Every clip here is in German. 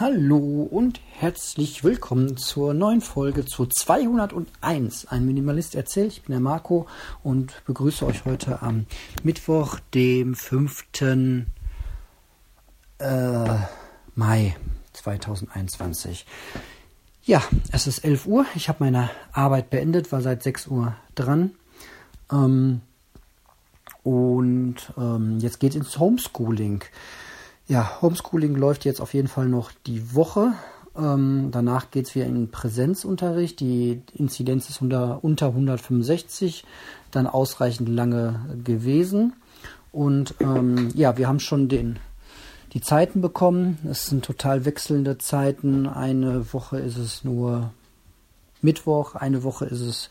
Hallo und herzlich willkommen zur neuen Folge zu 201. Ein Minimalist erzählt. Ich bin der Marco und begrüße euch heute am Mittwoch, dem 5. Äh, Mai 2021. Ja, es ist 11 Uhr. Ich habe meine Arbeit beendet, war seit 6 Uhr dran. Ähm, und ähm, jetzt geht ins Homeschooling. Ja, Homeschooling läuft jetzt auf jeden Fall noch die Woche. Ähm, danach geht es wieder in Präsenzunterricht. Die Inzidenz ist unter, unter 165, dann ausreichend lange gewesen. Und ähm, ja, wir haben schon den, die Zeiten bekommen. Es sind total wechselnde Zeiten. Eine Woche ist es nur Mittwoch, eine Woche ist es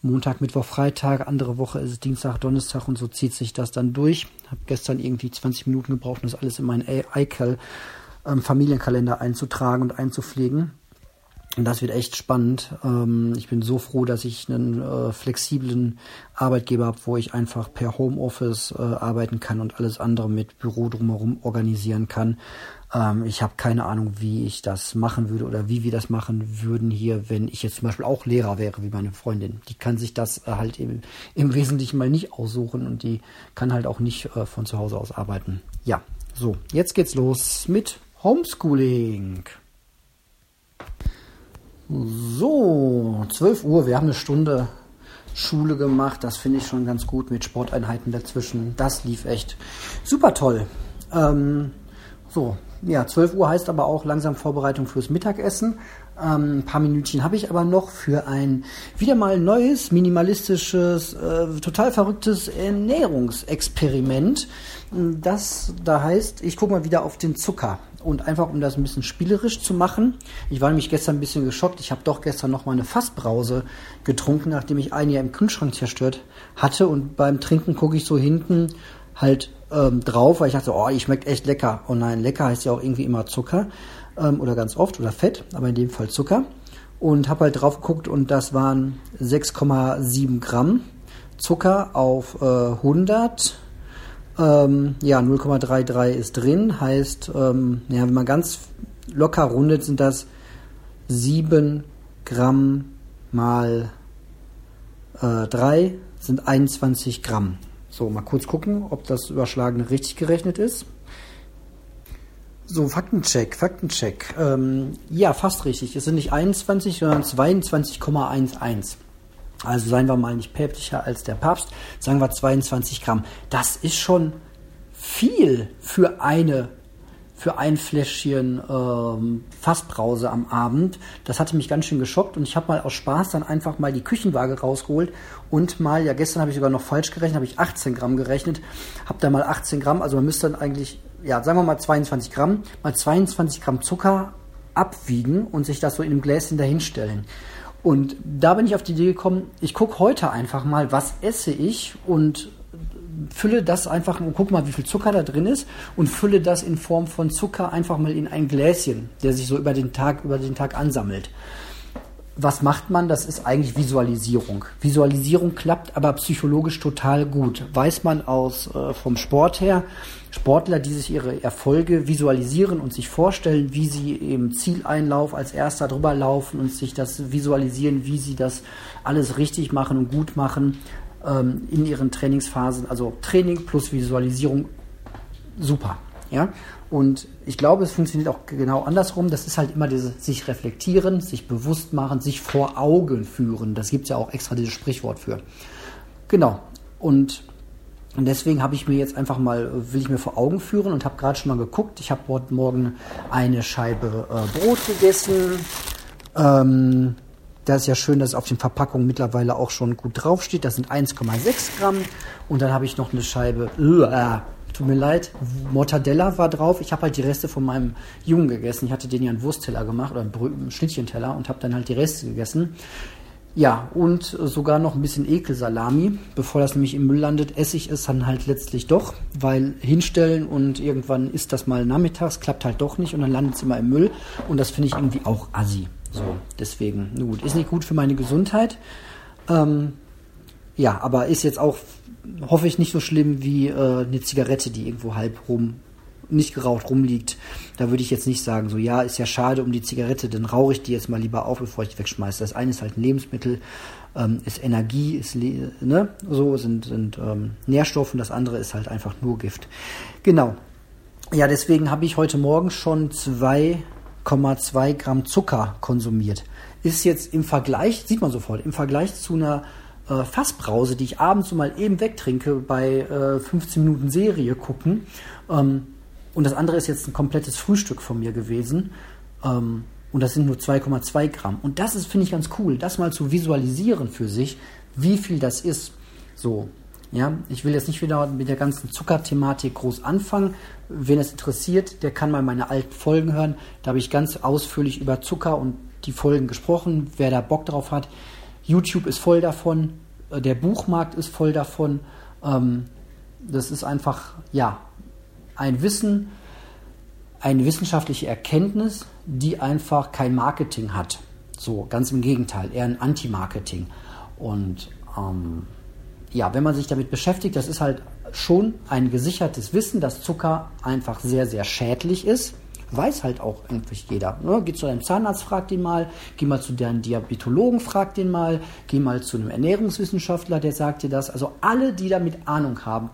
Montag, Mittwoch, Freitag, andere Woche ist es Dienstag, Donnerstag und so zieht sich das dann durch. Habe gestern irgendwie 20 Minuten gebraucht, um das alles in meinen iCal ähm, Familienkalender einzutragen und einzupflegen. Und das wird echt spannend. Ähm, ich bin so froh, dass ich einen äh, flexiblen Arbeitgeber habe, wo ich einfach per Homeoffice äh, arbeiten kann und alles andere mit Büro drumherum organisieren kann. Ähm, ich habe keine Ahnung, wie ich das machen würde oder wie wir das machen würden hier, wenn ich jetzt zum Beispiel auch Lehrer wäre, wie meine Freundin. Die kann sich das äh, halt im, im Wesentlichen mal nicht aussuchen und die kann halt auch nicht von zu Hause aus arbeiten. Ja, so, jetzt geht's los mit Homeschooling. So, 12 Uhr, wir haben eine Stunde Schule gemacht. Das finde ich schon ganz gut mit Sporteinheiten dazwischen. Das lief echt super toll. Ähm, so, ja, 12 Uhr heißt aber auch langsam Vorbereitung fürs Mittagessen. Ähm, ein paar Minütchen habe ich aber noch für ein wieder mal neues, minimalistisches, äh, total verrücktes Ernährungsexperiment. Das da heißt, ich gucke mal wieder auf den Zucker. Und einfach, um das ein bisschen spielerisch zu machen. Ich war nämlich gestern ein bisschen geschockt. Ich habe doch gestern noch mal eine Fassbrause getrunken, nachdem ich ein Jahr im Kühlschrank zerstört hatte. Und beim Trinken gucke ich so hinten halt ähm, drauf, weil ich dachte, oh, die schmeckt echt lecker. Oh nein, lecker heißt ja auch irgendwie immer Zucker ähm, oder ganz oft oder Fett, aber in dem Fall Zucker. Und habe halt drauf geguckt und das waren 6,7 Gramm Zucker auf äh, 100. Ähm, ja, 0,33 ist drin, heißt, ähm, ja, wenn man ganz locker rundet, sind das 7 Gramm mal äh, 3 sind 21 Gramm. So, mal kurz gucken, ob das Überschlagene richtig gerechnet ist. So, Faktencheck, Faktencheck. Ähm, ja, fast richtig. Es sind nicht 21, sondern 22,11. Also seien wir mal nicht päpstlicher als der Papst, sagen wir 22 Gramm. Das ist schon viel für eine für ein Fläschchen ähm, Fassbrause am Abend. Das hatte mich ganz schön geschockt und ich habe mal aus Spaß dann einfach mal die Küchenwaage rausgeholt und mal, ja gestern habe ich sogar noch falsch gerechnet, habe ich 18 Gramm gerechnet, habe da mal 18 Gramm, also man müsste dann eigentlich, ja sagen wir mal 22 Gramm, mal 22 Gramm Zucker abwiegen und sich das so in einem Gläschen dahinstellen. Und da bin ich auf die Idee gekommen, ich gucke heute einfach mal, was esse ich und fülle das einfach und guck mal, wie viel Zucker da drin ist und fülle das in Form von Zucker einfach mal in ein Gläschen, der sich so über den Tag, über den Tag ansammelt. Was macht man? Das ist eigentlich Visualisierung. Visualisierung klappt aber psychologisch total gut. Weiß man aus äh, vom Sport her. Sportler, die sich ihre Erfolge visualisieren und sich vorstellen, wie sie im Zieleinlauf als erster drüber laufen und sich das visualisieren, wie sie das alles richtig machen und gut machen, ähm, in ihren Trainingsphasen. Also Training plus Visualisierung, super. Ja? Und ich glaube, es funktioniert auch genau andersrum. Das ist halt immer dieses sich reflektieren, sich bewusst machen, sich vor Augen führen. Das gibt es ja auch extra dieses Sprichwort für. Genau. Und, deswegen habe ich mir jetzt einfach mal, will ich mir vor Augen führen und habe gerade schon mal geguckt. Ich habe heute Morgen eine Scheibe äh, Brot gegessen. Ähm, da ist ja schön, dass es auf den Verpackungen mittlerweile auch schon gut draufsteht. Das sind 1,6 Gramm. Und dann habe ich noch eine Scheibe, äh, tut mir leid, Mortadella war drauf. Ich habe halt die Reste von meinem Jungen gegessen. Ich hatte den ja einen Wurstteller gemacht oder einen Schnittchenteller und habe dann halt die Reste gegessen. Ja, und sogar noch ein bisschen Ekelsalami. Bevor das nämlich im Müll landet, esse ich es dann halt letztlich doch, weil hinstellen und irgendwann ist das mal nachmittags, klappt halt doch nicht und dann landet es immer im Müll. Und das finde ich irgendwie auch assi. So, deswegen, gut, ist nicht gut für meine Gesundheit. Ähm, ja, aber ist jetzt auch, hoffe ich, nicht so schlimm wie äh, eine Zigarette, die irgendwo halb rum nicht geraucht rumliegt, da würde ich jetzt nicht sagen, so ja, ist ja schade um die Zigarette, dann rauche ich die jetzt mal lieber auf, bevor ich die wegschmeiße. Das eine ist halt ein Lebensmittel, ähm, ist Energie, ist ne, so sind, sind ähm, Nährstoffe und das andere ist halt einfach nur Gift. Genau. Ja, deswegen habe ich heute Morgen schon 2,2 Gramm Zucker konsumiert. Ist jetzt im Vergleich, sieht man sofort, im Vergleich zu einer äh, Fassbrause, die ich abends mal eben wegtrinke, bei äh, 15 Minuten Serie gucken. Ähm, und das andere ist jetzt ein komplettes Frühstück von mir gewesen. Ähm, und das sind nur 2,2 Gramm. Und das ist, finde ich, ganz cool, das mal zu visualisieren für sich, wie viel das ist. So, ja, ich will jetzt nicht wieder mit der ganzen Zuckerthematik groß anfangen. Wen es interessiert, der kann mal meine alten Folgen hören. Da habe ich ganz ausführlich über Zucker und die Folgen gesprochen. Wer da Bock drauf hat, YouTube ist voll davon, äh, der Buchmarkt ist voll davon. Ähm, das ist einfach, ja, ein Wissen, eine wissenschaftliche Erkenntnis, die einfach kein Marketing hat. So, ganz im Gegenteil, eher ein Anti-Marketing. Und ähm, ja, wenn man sich damit beschäftigt, das ist halt schon ein gesichertes Wissen, dass Zucker einfach sehr, sehr schädlich ist weiß halt auch eigentlich jeder. Ne? Geh zu deinem Zahnarzt, frag den mal, geh mal zu deinem Diabetologen, frag den mal, geh mal zu einem Ernährungswissenschaftler, der sagt dir das. Also alle, die damit Ahnung haben,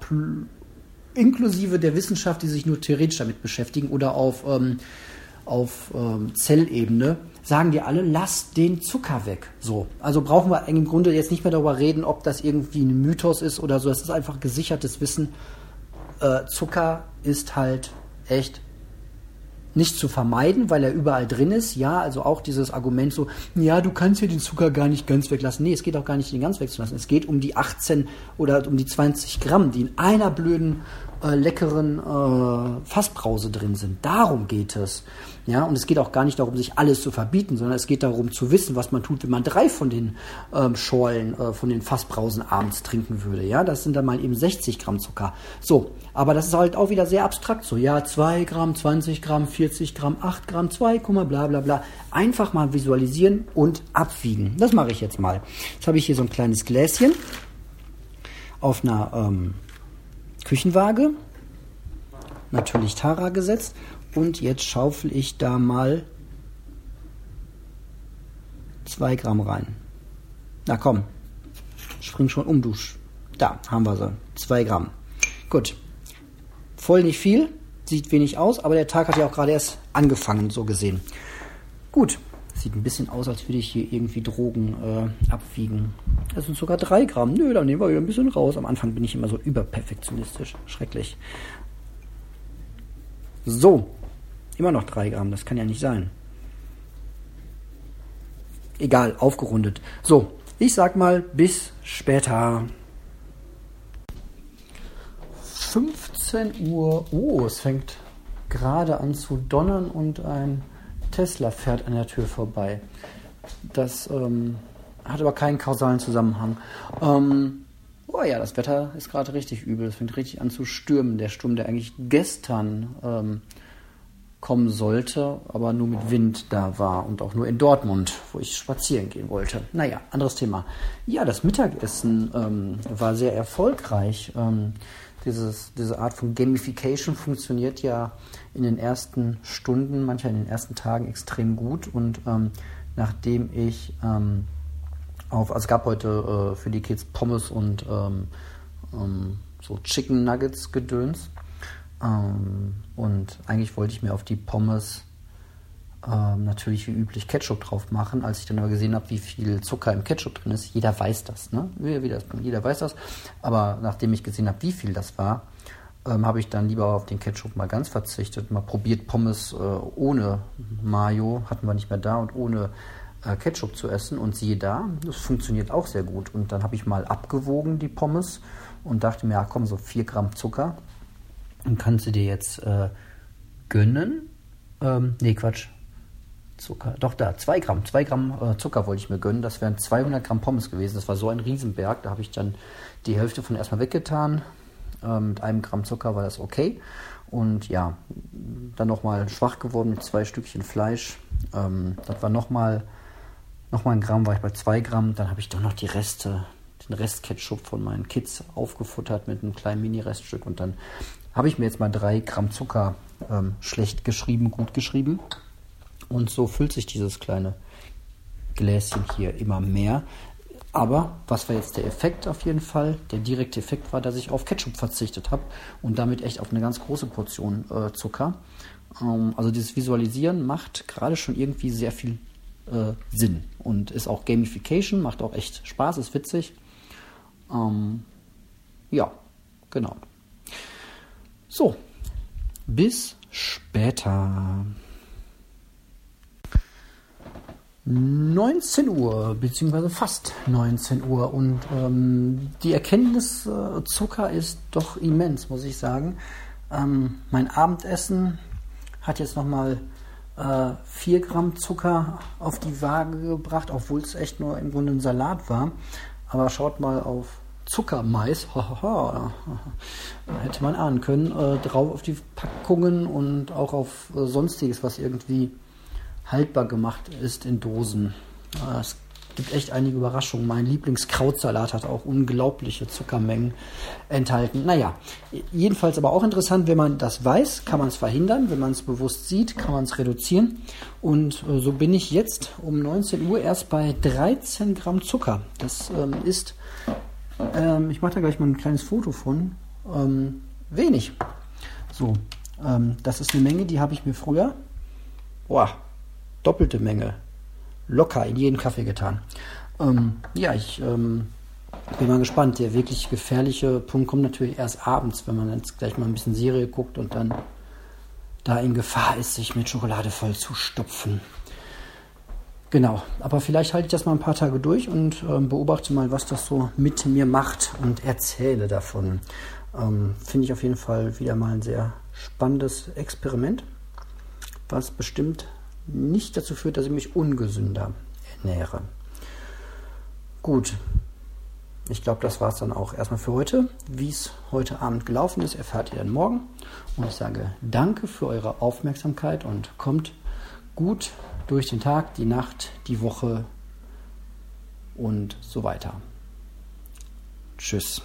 inklusive der Wissenschaft, die sich nur theoretisch damit beschäftigen oder auf, ähm, auf ähm, Zellebene, sagen dir alle, lass den Zucker weg. So. Also brauchen wir im Grunde jetzt nicht mehr darüber reden, ob das irgendwie ein Mythos ist oder so. Es ist einfach gesichertes Wissen. Äh, Zucker ist halt echt nicht zu vermeiden, weil er überall drin ist. Ja, also auch dieses Argument so, ja, du kannst hier den Zucker gar nicht ganz weglassen. Nee, es geht auch gar nicht, den ganz wegzulassen. Es geht um die 18 oder um die 20 Gramm, die in einer blöden äh, leckeren äh, Fassbrause drin sind. Darum geht es. Ja, und es geht auch gar nicht darum, sich alles zu verbieten, sondern es geht darum zu wissen, was man tut, wenn man drei von den ähm, Schorlen, äh, von den Fassbrausen abends trinken würde. Ja, das sind dann mal eben 60 Gramm Zucker. So, aber das ist halt auch wieder sehr abstrakt. So, ja, 2 Gramm, 20 Gramm, 40 Gramm, 8 Gramm, 2, bla bla bla. Einfach mal visualisieren und abwiegen. Das mache ich jetzt mal. Jetzt habe ich hier so ein kleines Gläschen auf einer ähm, Küchenwaage, natürlich Tara gesetzt und jetzt schaufel ich da mal 2 Gramm rein. Na komm, spring schon um, du. Da haben wir sie, 2 Gramm. Gut, voll nicht viel, sieht wenig aus, aber der Tag hat ja auch gerade erst angefangen, so gesehen. Gut, Sieht ein bisschen aus, als würde ich hier irgendwie Drogen äh, abwiegen. Das sind sogar drei Gramm. Nö, dann nehmen wir wieder ein bisschen raus. Am Anfang bin ich immer so überperfektionistisch. Schrecklich. So. Immer noch drei Gramm. Das kann ja nicht sein. Egal, aufgerundet. So, ich sag mal bis später. 15 Uhr. Oh, es fängt gerade an zu donnern und ein Tesla fährt an der Tür vorbei. Das ähm, hat aber keinen kausalen Zusammenhang. Ähm, oh ja, das Wetter ist gerade richtig übel. Es fängt richtig an zu stürmen. Der Sturm, der eigentlich gestern ähm, kommen sollte, aber nur mit Wind da war und auch nur in Dortmund, wo ich spazieren gehen wollte. Naja, anderes Thema. Ja, das Mittagessen ähm, war sehr erfolgreich. Ähm, dieses, diese Art von Gamification funktioniert ja in den ersten Stunden, manchmal in den ersten Tagen extrem gut. Und ähm, nachdem ich ähm, auf, also es gab heute äh, für die Kids Pommes und ähm, ähm so Chicken Nuggets gedöns. Ähm, und eigentlich wollte ich mir auf die Pommes ähm, natürlich wie üblich Ketchup drauf machen. Als ich dann aber gesehen habe, wie viel Zucker im Ketchup drin ist, jeder weiß das, ne? Jeder weiß das. Aber nachdem ich gesehen habe, wie viel das war, ähm, habe ich dann lieber auf den Ketchup mal ganz verzichtet. Mal probiert Pommes äh, ohne Mayo, hatten wir nicht mehr da, und ohne äh, Ketchup zu essen. Und siehe da, das funktioniert auch sehr gut. Und dann habe ich mal abgewogen die Pommes und dachte mir, ja komm, so 4 Gramm Zucker. Und kannst du dir jetzt äh, gönnen. Ähm, nee, Quatsch. Zucker. Doch da, 2 Gramm. 2 Gramm äh, Zucker wollte ich mir gönnen. Das wären 200 Gramm Pommes gewesen. Das war so ein Riesenberg. Da habe ich dann die Hälfte von erstmal weggetan. Ähm, mit einem Gramm Zucker war das okay. Und ja, dann nochmal schwach geworden mit zwei Stückchen Fleisch. Ähm, das war nochmal noch mal ein Gramm, war ich bei 2 Gramm. Dann habe ich doch noch die Reste, den Rest Ketchup von meinen Kids aufgefuttert mit einem kleinen Mini-Reststück. Und dann habe ich mir jetzt mal 3 Gramm Zucker ähm, schlecht geschrieben, gut geschrieben. Und so füllt sich dieses kleine Gläschen hier immer mehr. Aber was war jetzt der Effekt auf jeden Fall? Der direkte Effekt war, dass ich auf Ketchup verzichtet habe und damit echt auf eine ganz große Portion äh, Zucker. Ähm, also dieses Visualisieren macht gerade schon irgendwie sehr viel äh, Sinn und ist auch Gamification, macht auch echt Spaß, ist witzig. Ähm, ja, genau. So, bis später. 19 Uhr, beziehungsweise fast 19 Uhr. Und ähm, die Erkenntnis äh, Zucker ist doch immens, muss ich sagen. Ähm, mein Abendessen hat jetzt nochmal äh, 4 Gramm Zucker auf die Waage gebracht, obwohl es echt nur im Grunde ein Salat war. Aber schaut mal auf Zuckermais, hätte man ahnen können, äh, drauf auf die Packungen und auch auf äh, sonstiges, was irgendwie haltbar gemacht ist in Dosen. Äh, es gibt echt einige Überraschungen. Mein Lieblingskrautsalat hat auch unglaubliche Zuckermengen enthalten. Naja, jedenfalls aber auch interessant, wenn man das weiß, kann man es verhindern. Wenn man es bewusst sieht, kann man es reduzieren. Und äh, so bin ich jetzt um 19 Uhr erst bei 13 Gramm Zucker. Das ähm, ist, ähm, ich mache da gleich mal ein kleines Foto von, ähm, wenig. So, ähm, das ist eine Menge, die habe ich mir früher, boah, doppelte Menge locker in jeden Kaffee getan. Ähm, ja, ich ähm, bin mal gespannt. Der wirklich gefährliche Punkt kommt natürlich erst abends, wenn man jetzt gleich mal ein bisschen Serie guckt und dann da in Gefahr ist, sich mit Schokolade voll zu stopfen. Genau, aber vielleicht halte ich das mal ein paar Tage durch und ähm, beobachte mal, was das so mit mir macht und erzähle davon. Ähm, Finde ich auf jeden Fall wieder mal ein sehr spannendes Experiment, was bestimmt nicht dazu führt, dass ich mich ungesünder ernähre. Gut, ich glaube, das war es dann auch erstmal für heute. Wie es heute Abend gelaufen ist, erfahrt ihr dann morgen. Und ich sage danke für eure Aufmerksamkeit und kommt gut durch den Tag, die Nacht, die Woche und so weiter. Tschüss.